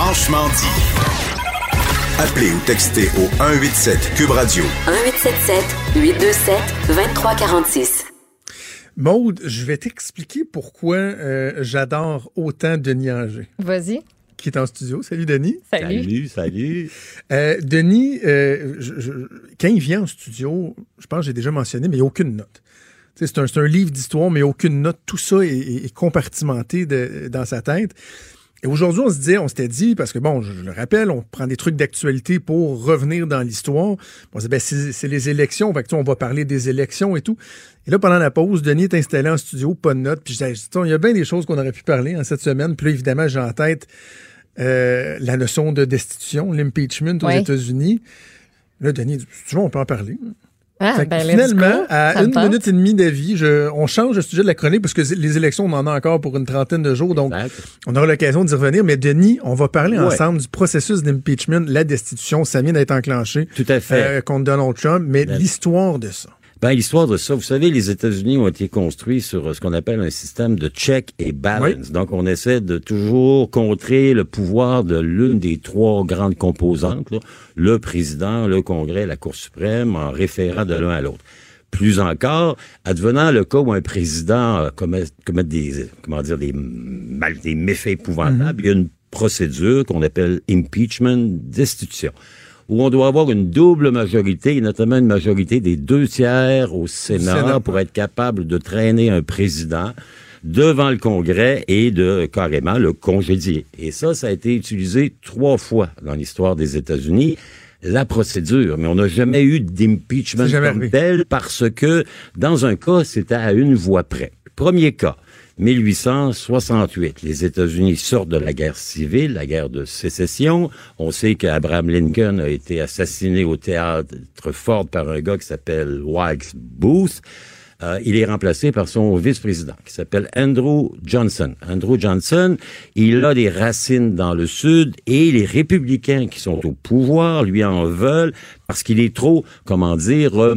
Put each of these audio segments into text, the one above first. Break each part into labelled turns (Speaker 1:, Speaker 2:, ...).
Speaker 1: Franchement dit. Appelez ou textez au 187 Cube Radio.
Speaker 2: 1877 827 2346.
Speaker 3: Maude, je vais t'expliquer pourquoi euh, j'adore autant Denis Anger,
Speaker 4: Vas-y.
Speaker 3: qui est en studio. Salut Denis.
Speaker 4: Salut.
Speaker 5: Salut, salut.
Speaker 3: Euh, Denis, euh, je- je- quand il vient en studio, je pense que j'ai déjà mentionné, mais il n'y a aucune note. C'est un, livre d'histoire, mais il n'y a aucune note. Tout ça est, est- est compartimenté de- dans sa tête. Et aujourd'hui, on se disait, on s'était dit, parce que bon, je, je le rappelle, on prend des trucs d'actualité pour revenir dans l'histoire. On se dit, ben, c'est les élections, fait que, tu on va parler des élections et tout. Et là, pendant la pause, Denis est installé en studio, pas de notes. Puis je sais, il y a bien des choses qu'on aurait pu parler en cette semaine. Puis là, évidemment, j'ai en tête euh, la notion de destitution, l'impeachment aux. États-Unis. Là, Denis, dit, tu vois, on peut en parler.
Speaker 4: Ah, ben,
Speaker 3: finalement, à une
Speaker 4: tente.
Speaker 3: minute et demie d'avis, je- on change le sujet de la chronique parce que les élections, on en a encore pour une trentaine de jours. Donc,
Speaker 5: Exact.
Speaker 3: on aura l'occasion d'y revenir. Mais Denis, on va parler
Speaker 5: Ouais.
Speaker 3: ensemble du processus d'impeachment, la destitution. Ça vient d'être enclenché
Speaker 5: Tout à fait.
Speaker 3: euh, contre Donald Trump. Mais l'histoire de ça.
Speaker 5: Ben, l'histoire de ça, vous savez, les États-Unis ont été construits sur euh, ce qu'on appelle un système de check et balance. Donc, on essaie de toujours contrer le pouvoir de l'une des trois grandes composantes, là, le président, le Congrès, la Cour suprême, en référant de l'un à l'autre. Plus encore, advenant le cas où un président euh, commet, commet des, comment dire, des, mal, des méfaits épouvantables, il y a une procédure qu'on appelle impeachment, destitution où on doit avoir une double majorité, et notamment une majorité des deux tiers au Sénat,
Speaker 3: Sénat.
Speaker 5: pour être capable de traîner un président devant le Congrès et de carrément le congédier. Et ça, ça a été utilisé trois fois dans l'histoire des États-Unis. La procédure, mais on n'a jamais eu d'impeachment comme tel parce que dans un cas, c'était à une voix près. Premier cas, 1868. Les États-Unis sortent de la guerre civile, la guerre de sécession. On sait qu'Abraham Lincoln a été assassiné au théâtre Ford par un gars qui s'appelle Wilkes Booth. Euh, il est remplacé par son vice-président qui s'appelle Andrew Johnson. Andrew Johnson, il a des racines dans le Sud et les républicains qui sont au pouvoir lui en veulent parce qu'il est trop, comment dire, euh,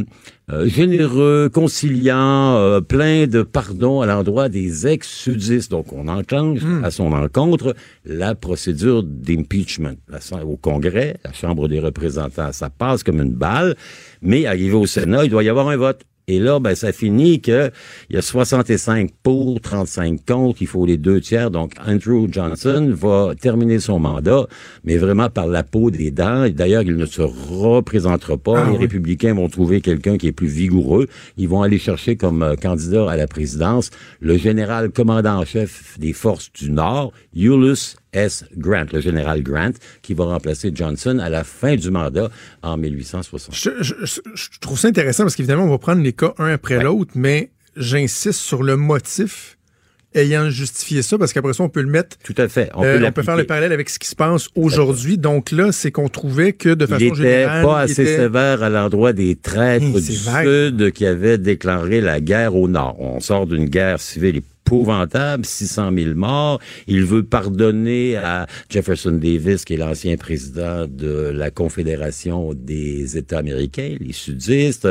Speaker 5: généreux, conciliant, euh, plein de pardon à l'endroit des ex-sudistes. Donc, on enclenche à son encontre la procédure d'impeachment. Au Congrès, la Chambre des représentants, ça passe comme une balle, mais arrivé au Sénat, il doit y avoir un vote. Et là, ben, ça finit que il y a 65 pour, 35 contre, il faut les deux tiers. Donc, Andrew Johnson va terminer son mandat, mais vraiment par la peau des dents. D'ailleurs, il ne se représentera pas.
Speaker 3: Ah
Speaker 5: les
Speaker 3: oui.
Speaker 5: républicains vont trouver quelqu'un qui est plus vigoureux. Ils vont aller chercher comme euh, candidat à la présidence le général commandant en chef des forces du Nord, Ulysses S. Grant, le général Grant, qui va remplacer Johnson à la fin du mandat en 1860.
Speaker 3: Je, je- je- je trouve ça intéressant parce qu'évidemment, on va prendre les cas un après l'autre, mais j'insiste sur le motif ayant justifié ça parce qu'après ça, on peut le mettre
Speaker 5: Tout à fait. On
Speaker 3: Euh,
Speaker 5: peut
Speaker 3: on peut faire le parallèle avec ce qui se passe aujourd'hui. Donc là, c'est qu'on trouvait que de
Speaker 5: Il
Speaker 3: façon
Speaker 5: était
Speaker 3: générale,
Speaker 5: pas
Speaker 3: il
Speaker 5: assez
Speaker 3: était-
Speaker 5: sévère à l'endroit des traîtres du
Speaker 3: vague.
Speaker 5: Sud qui avaient déclaré la guerre au Nord. On sort d'une guerre civile épouvantable, 600 000 morts. Il veut pardonner à Jefferson Davis, qui est l'ancien président de la Confédération des États américains, les sudistes.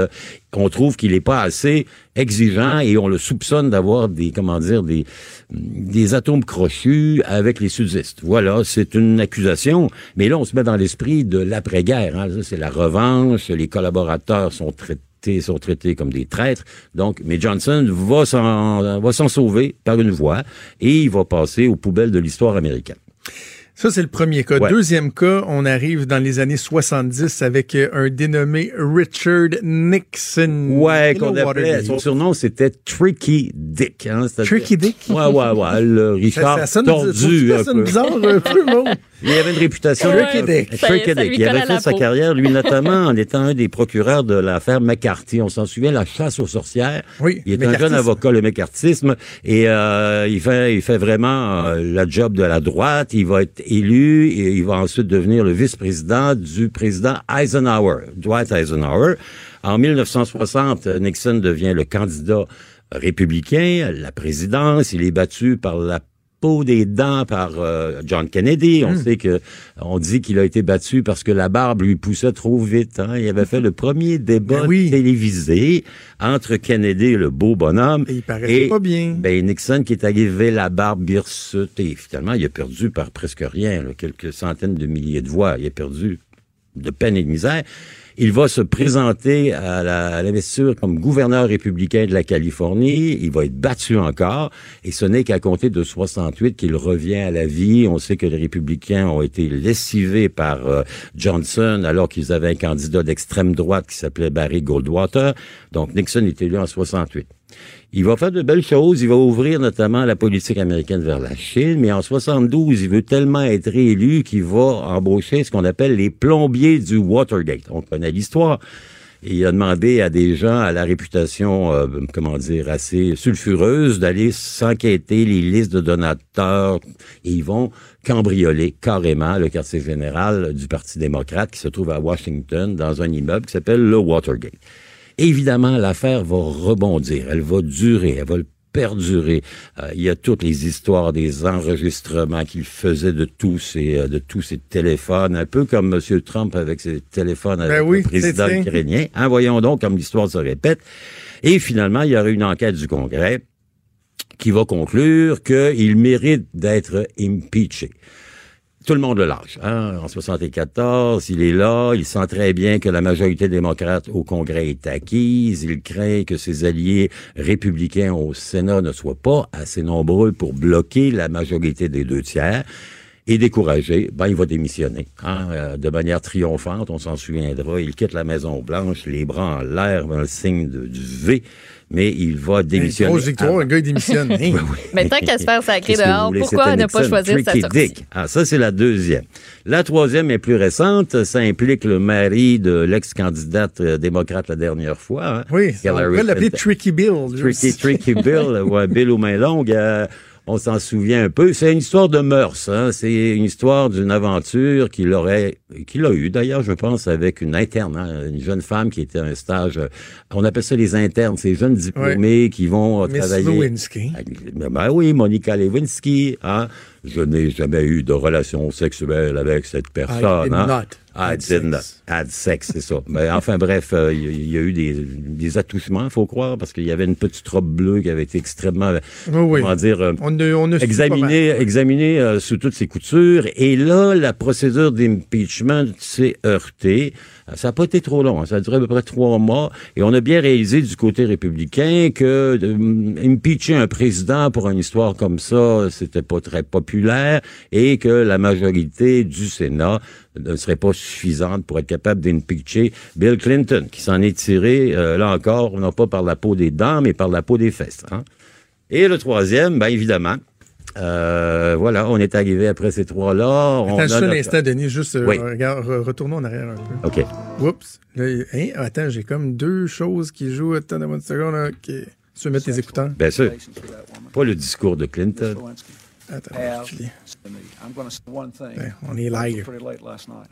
Speaker 5: On trouve qu'il n'est pas assez exigeant et on le soupçonne d'avoir des, comment dire, des, des atomes crochus avec les sudistes. Voilà, c'est une accusation. Mais là, on se met dans l'esprit de l'après-guerre. Hein. C'est la revanche. Les collaborateurs sont traités sont traités comme des traîtres. Donc, mais Johnson va s'en va s'en sauver par une voie et il va passer aux poubelles de l'histoire américaine.
Speaker 3: Ça, c'est le premier cas.
Speaker 5: Ouais.
Speaker 3: Deuxième cas, on arrive dans les années 70 avec euh, un dénommé Richard Nixon.
Speaker 5: Ouais, qu'on appelait, son surnom c'était Tricky Dick. Hein,
Speaker 3: Tricky Dick?
Speaker 5: Ouais, ouais, ouais, le Richard
Speaker 3: ça sonne,
Speaker 5: tordu
Speaker 3: ça
Speaker 5: un
Speaker 3: sonne
Speaker 5: peu.
Speaker 3: bizarre un peu, bon.
Speaker 5: Il avait une réputation
Speaker 3: Tricky Dick.
Speaker 5: Tricky Dick. Il avait fait sa
Speaker 4: peau.
Speaker 5: carrière, lui notamment, en étant un des procureurs de l'affaire McCarthy. On s'en souvient, la chasse aux sorcières.
Speaker 3: Oui,
Speaker 5: Il est un jeune avocat, le McCarthyisme, et euh, il fait, il fait vraiment euh, la job de la droite. Il va être élu et il va ensuite devenir le vice-président du président Eisenhower, Dwight Eisenhower. En 1960, Nixon devient le candidat républicain la présidence. Il est battu par la peau des dents par euh, John Kennedy.
Speaker 3: Hmm.
Speaker 5: On sait que on dit qu'il a été battu parce que la barbe lui poussait trop vite. Hein. Il avait fait le premier débat
Speaker 3: Ben oui.
Speaker 5: télévisé entre Kennedy et le beau bonhomme.
Speaker 3: Et il paraissait pas bien.
Speaker 5: Ben Nixon qui est arrivé la barbe hirsute et finalement il a perdu par presque rien, là, quelques centaines de milliers de voix. Il a perdu de peine et de misère. Il va se présenter à l'investiture comme gouverneur républicain de la Californie. Il va être battu encore. Et ce n'est qu'à compter de 68 qu'il revient à la vie. On sait que les républicains ont été lessivés par euh, Johnson alors qu'ils avaient un candidat d'extrême droite qui s'appelait Barry Goldwater. Donc Nixon est élu en 68. Il va faire de belles choses. Il va ouvrir notamment la politique américaine vers la Chine. Mais en 72, il veut tellement être réélu qu'il va embaucher ce qu'on appelle les plombiers du Watergate. On connaît l'histoire. Il a demandé à des gens à la réputation, euh, comment dire, assez sulfureuse d'aller s'enquêter les listes de donateurs. Et ils vont cambrioler carrément le quartier général du Parti démocrate qui se trouve à Washington dans un immeuble qui s'appelle le Watergate. Évidemment, l'affaire va rebondir, elle va durer, elle va le perdurer. Euh, il y a toutes les histoires des enregistrements qu'il faisait de tous ses euh, de tous ses téléphones, un peu comme M. Trump avec ses téléphones avec
Speaker 3: Ben oui,
Speaker 5: le président ukrainien. Hein, voyons donc comme l'histoire se répète. Et finalement, il y aura une enquête du Congrès qui va conclure qu'il mérite d'être impeaché. Tout le monde le lâche. Hein? En 74, il est là, il sent très bien que la majorité démocrate au Congrès est acquise, il craint que ses alliés républicains au Sénat ne soient pas assez nombreux pour bloquer la majorité des deux tiers. Et découragé, ben il va démissionner. Hein? Euh, de manière triomphante, on s'en souviendra. Il quitte la Maison Blanche, les bras en l'air, le signe de- du V, mais il va démissionner.
Speaker 3: Grosse victoire, le gars, il démissionne.
Speaker 4: Mais tant qu'à se faire sacrer dehors,
Speaker 5: voulez?
Speaker 4: pourquoi ne pas choisir sa
Speaker 5: Tricky
Speaker 4: sortie?
Speaker 5: Dick. Ah, ça, c'est la deuxième. La troisième est plus récente. Ça implique le mari de l'ex-candidate euh, démocrate la dernière fois. hein,
Speaker 3: Oui, on
Speaker 5: Hillary
Speaker 3: pourrait l'appeler. Tricky Bill.
Speaker 5: Tricky, Tricky Bill, ou un Bill aux mains longues. euh, on s'en souvient un peu. C'est une histoire de mœurs. Hein? C'est une histoire d'une aventure qu'il aurait, qu'il a eu d'ailleurs, je pense, avec une interne, hein, une jeune femme qui était à un stage. euh, On appelle ça les internes, ces jeunes diplômés qui vont euh,
Speaker 3: Miss
Speaker 5: travailler.
Speaker 3: Lewinsky.
Speaker 5: Ben, ben oui, Monica Lewinsky. Hein? Je n'ai jamais eu de relation sexuelle avec cette personne.
Speaker 3: did
Speaker 5: hein?
Speaker 3: not
Speaker 5: I
Speaker 3: had
Speaker 5: did not
Speaker 3: sex.
Speaker 5: had sex, c'est ça. Mais enfin bref, euh, il y, a eu des, des attouchements, faut croire, parce qu'il y avait une petite robe bleue qui avait été extrêmement,
Speaker 3: Oui, oui.
Speaker 5: comment dire, euh,
Speaker 3: On a, on a su pas
Speaker 5: examiné,
Speaker 3: mal.
Speaker 5: examiné euh, sous toutes ses coutures. Et là, la procédure d'impeachment s'est heurtée. Euh, Ça n'a pas été trop long. hein. Ça a duré à peu près trois mois. Et on a bien réalisé du côté républicain que hum, impeacher un président pour une histoire comme ça, c'était pas très populaire et que la majorité du Sénat ne serait pas suffisante pour être capable d'impeacher Bill Clinton, qui s'en est tiré, euh, là encore, non pas par la peau des dents, mais par la peau des fesses. hein. Et le troisième, ben évidemment, euh, voilà, on est arrivé après ces trois-là. on
Speaker 3: Attends juste un
Speaker 5: notre-
Speaker 3: instant, Denis, juste euh,
Speaker 5: Oui.
Speaker 3: regarde, re- retournons en arrière un peu.
Speaker 5: OK.
Speaker 3: Oups. Là, hein, attends, j'ai comme deux choses qui jouent. Attends, donne-moi une seconde. là. OK. Tu veux mettre tes écouteurs?
Speaker 5: Bien sûr. Pas le discours de Clinton.
Speaker 3: Attends,
Speaker 6: have
Speaker 3: je lis.
Speaker 6: to me. I'm going to say one thing.
Speaker 3: Ben, on est live.
Speaker 6: Pretty late last night.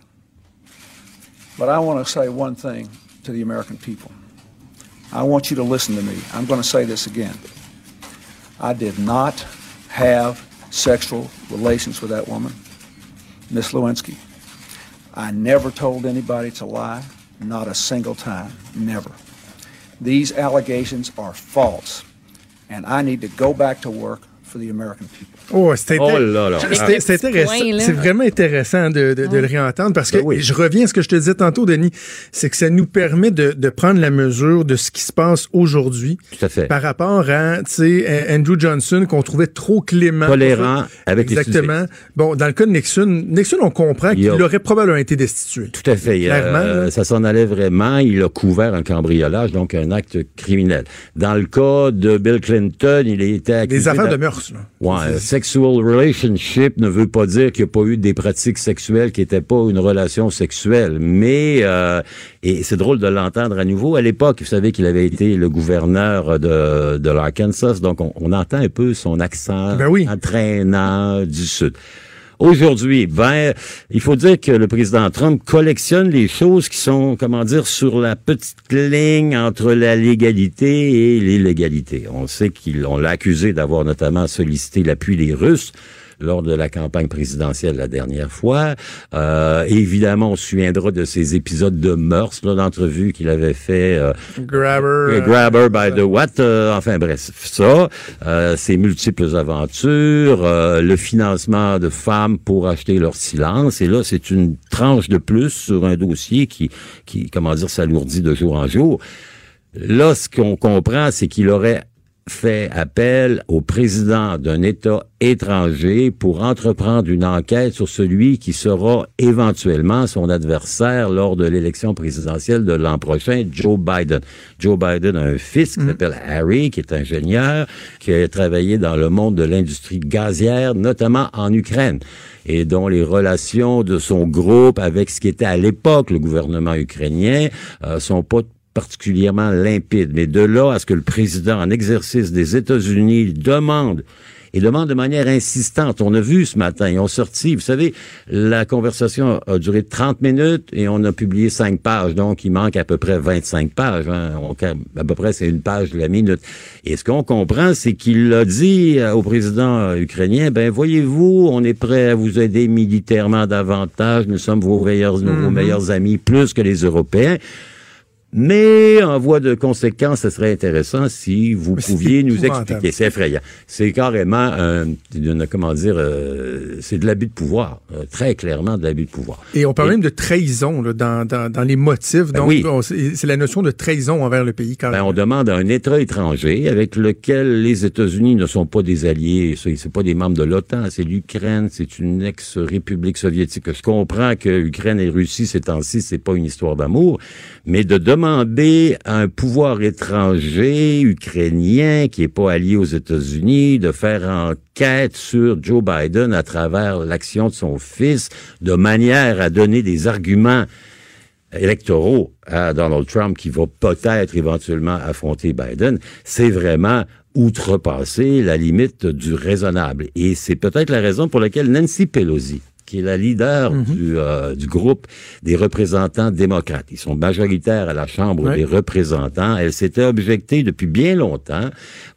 Speaker 6: But I want to say one thing to the American people. I want you to listen to me. I'm going to say this again. I did not have sexual relations with that woman, Miss Lewinsky. I never told anybody to lie, not a single time, never. These allegations are false, and I need to go back to work for the American people.
Speaker 3: Oh, c'est
Speaker 5: Oh là.
Speaker 3: c'est- vraiment intéressant de, de- de le réentendre parce que
Speaker 5: Ben oui.
Speaker 3: je reviens à ce que je te disais tantôt, Denis, c'est que ça nous permet de, de prendre la mesure de ce qui se passe aujourd'hui
Speaker 5: Tout à fait.
Speaker 3: par rapport à, tu sais, Andrew Johnson qu'on trouvait trop clément.
Speaker 5: Tolérant avec les
Speaker 3: Exactement. Bon, dans le cas de Nixon, Nixon, on comprend qu'il
Speaker 5: a-
Speaker 3: aurait probablement été destitué.
Speaker 5: Tout à fait.
Speaker 3: Clairement,
Speaker 5: Euh, ça s'en allait vraiment. Il a couvert un cambriolage, donc un acte criminel. Dans le cas de Bill Clinton, il a été accusé...
Speaker 3: Des affaires de là.
Speaker 5: Ouais, sexual relationship ne veut pas dire qu'il n'y a pas eu des pratiques sexuelles qui n'étaient pas une relation sexuelle. Mais, euh, et c'est drôle de l'entendre à nouveau, à l'époque, vous savez qu'il avait été le gouverneur de, de l'Arkansas, donc on, on entend un peu son accent
Speaker 3: Ben oui.
Speaker 5: entraînant du Sud. Aujourd'hui, il faut dire que le président Trump collectionne les choses qui sont, comment dire, sur la petite ligne entre la légalité et l'illégalité. On sait qu'il, on l'a accusé d'avoir notamment sollicité l'appui des Russes lors de la campagne présidentielle la dernière fois. Euh, évidemment, on se souviendra de ces épisodes de mœurs, là, d'entrevues qu'il avait fait euh,
Speaker 3: Grabber.
Speaker 5: euh,
Speaker 3: euh,
Speaker 5: Grabber by the what, euh, enfin bref, ça, euh, ses multiples aventures, euh, le financement de femmes pour acheter leur silence, et là c'est une tranche de plus sur un dossier qui, qui comment dire, s'alourdit de jour en jour. Là, ce qu'on comprend, c'est qu'il aurait fait appel au président d'un État étranger pour entreprendre une enquête sur celui qui sera éventuellement son adversaire lors de l'élection présidentielle de l'an prochain, Joe Biden. Joe Biden a un fils qui s'appelle Harry, qui est ingénieur, qui a travaillé dans le monde de l'industrie gazière, notamment en Ukraine et dont les relations de son groupe avec ce qui était à l'époque le gouvernement ukrainien euh, sont pas particulièrement limpide. Mais de là à ce que le président en exercice des États-Unis demande et demande de manière insistante. On a vu ce matin, ils ont sorti, vous savez, la conversation a duré 30 minutes et on a publié 5 pages, donc il manque à peu près 25 pages. Hein. On- à peu près, c'est une page de la minute. Et ce qu'on comprend, c'est qu'il a dit euh, au président ukrainien, ben voyez-vous, on est prêt à vous aider militairement davantage, nous sommes vos meilleurs, vos meilleurs amis, plus que les Européens. Mais en voie de conséquence, ce serait intéressant si vous
Speaker 3: Mais
Speaker 5: pouviez nous expliquer. C'est effrayant. C'est carrément un, une- comment dire, euh, c'est de l'abus de pouvoir, euh, très clairement de l'abus de pouvoir.
Speaker 3: Et on parle
Speaker 5: Et-
Speaker 3: même de trahison là, dans, dans, dans les motifs.
Speaker 5: Ben
Speaker 3: Donc,
Speaker 5: oui.
Speaker 3: c'est la notion de trahison envers le pays. Quand
Speaker 5: Ben, on demande à un État étranger avec lequel les États-Unis ne sont pas des alliés, c'est pas des membres de l'OTAN, c'est l'Ukraine, c'est une ex-république soviétique. Je comprends que Ukraine et Russie ces temps-ci, c'est pas une histoire d'amour, mais de demander à un pouvoir étranger ukrainien qui est pas allié aux États-Unis de faire enquête sur Joe Biden à travers l'action de son fils, de manière à donner des arguments électoraux à Donald Trump qui va peut-être éventuellement affronter Biden, c'est vraiment outrepasser la limite du raisonnable. Et c'est peut-être la raison pour laquelle Nancy Pelosi, qui est la leader du, euh, du groupe des représentants démocrates. Ils sont majoritaires à la Chambre des représentants. Elle s'était objectée depuis bien longtemps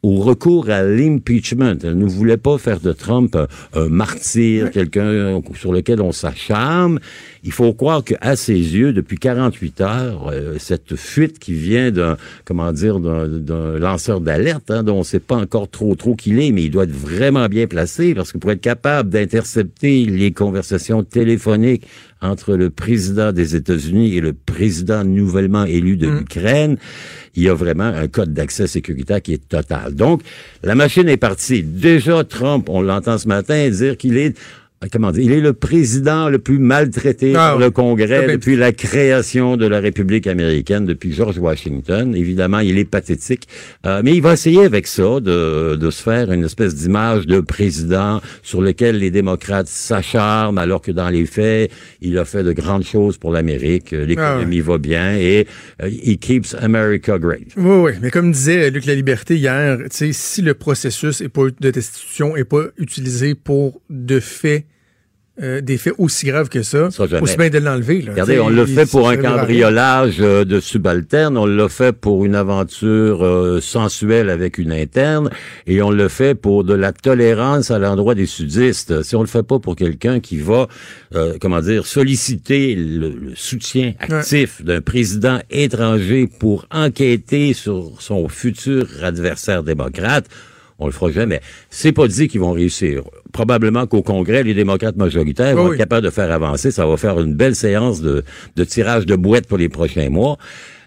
Speaker 5: au recours à l'impeachment. Elle ne voulait pas faire de Trump un, un martyr, quelqu'un sur lequel on s'acharne. Il faut croire qu'à ses yeux, depuis 48 heures, euh, cette fuite qui vient d'un, comment dire, d'un, lanceur d'alerte, hein, dont on ne sait pas encore trop trop qui il est, mais il doit être vraiment bien placé parce que pour être capable d'intercepter les conversations téléphoniques entre le président des États-Unis et le président nouvellement élu de l'Ukraine, il y a vraiment un code d'accès sécuritaire qui est total. Donc, la machine est partie. Déjà, Trump, on l'entend ce matin dire qu'il est comment dire, il est le président le plus maltraité
Speaker 3: Ah
Speaker 5: par
Speaker 3: oui.
Speaker 5: le Congrès
Speaker 3: Ah ben,
Speaker 5: depuis la création de la République américaine, depuis George Washington. Évidemment, il est pathétique, Euh, mais il va essayer avec ça de, de se faire une espèce d'image de président sur lequel les démocrates s'acharnent, alors que dans les faits, il a fait de grandes choses pour l'Amérique. Euh, L'économie va bien et euh, he keeps America great.
Speaker 3: Oui, oui. Mais comme disait Luc La Liberté hier, si le processus est pas, de destitution n'est pas utilisé pour de faits, euh, des faits aussi graves que ça, aussi bien de l'enlever.
Speaker 5: Regardez, on l'a
Speaker 3: il-
Speaker 5: fait pour un cambriolage euh, de subalterne, on l'a fait pour une aventure euh, sensuelle avec une interne, et on le fait pour de la tolérance à l'endroit des sudistes. Si on le fait pas pour quelqu'un qui va, euh, comment dire, solliciter le, le soutien actif d'un président étranger pour enquêter sur son futur adversaire démocrate, on le fera jamais. C'est pas dit qu'ils vont réussir. Probablement qu'au Congrès, les démocrates majoritaires vont être capables de faire avancer. Ça va faire une belle séance de, de tirage de boîtes pour les prochains mois.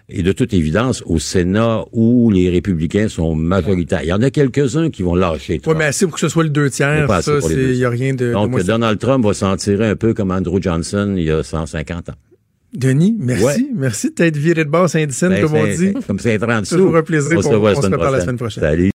Speaker 5: Et de toute évidence, au Sénat, où les républicains sont majoritaires, il y en a quelques-uns qui vont lâcher.
Speaker 3: Oui, mais assez pour que ce soit le deux tiers, ça,
Speaker 5: pour
Speaker 3: il n'y a rien de,
Speaker 5: Donc, Donald Trump va s'en tirer un peu comme Andrew Johnson il y a 150 ans.
Speaker 3: Denis, merci.
Speaker 5: Ouais.
Speaker 3: Merci de t'être viré de base Saint-Dicenne,
Speaker 5: Ben,
Speaker 3: comme on dit.
Speaker 5: Comme c'est 30 sous.
Speaker 3: Toujours un plaisir.
Speaker 5: On se
Speaker 3: On-
Speaker 5: revoit
Speaker 3: on se la semaine prochaine.
Speaker 5: Salut.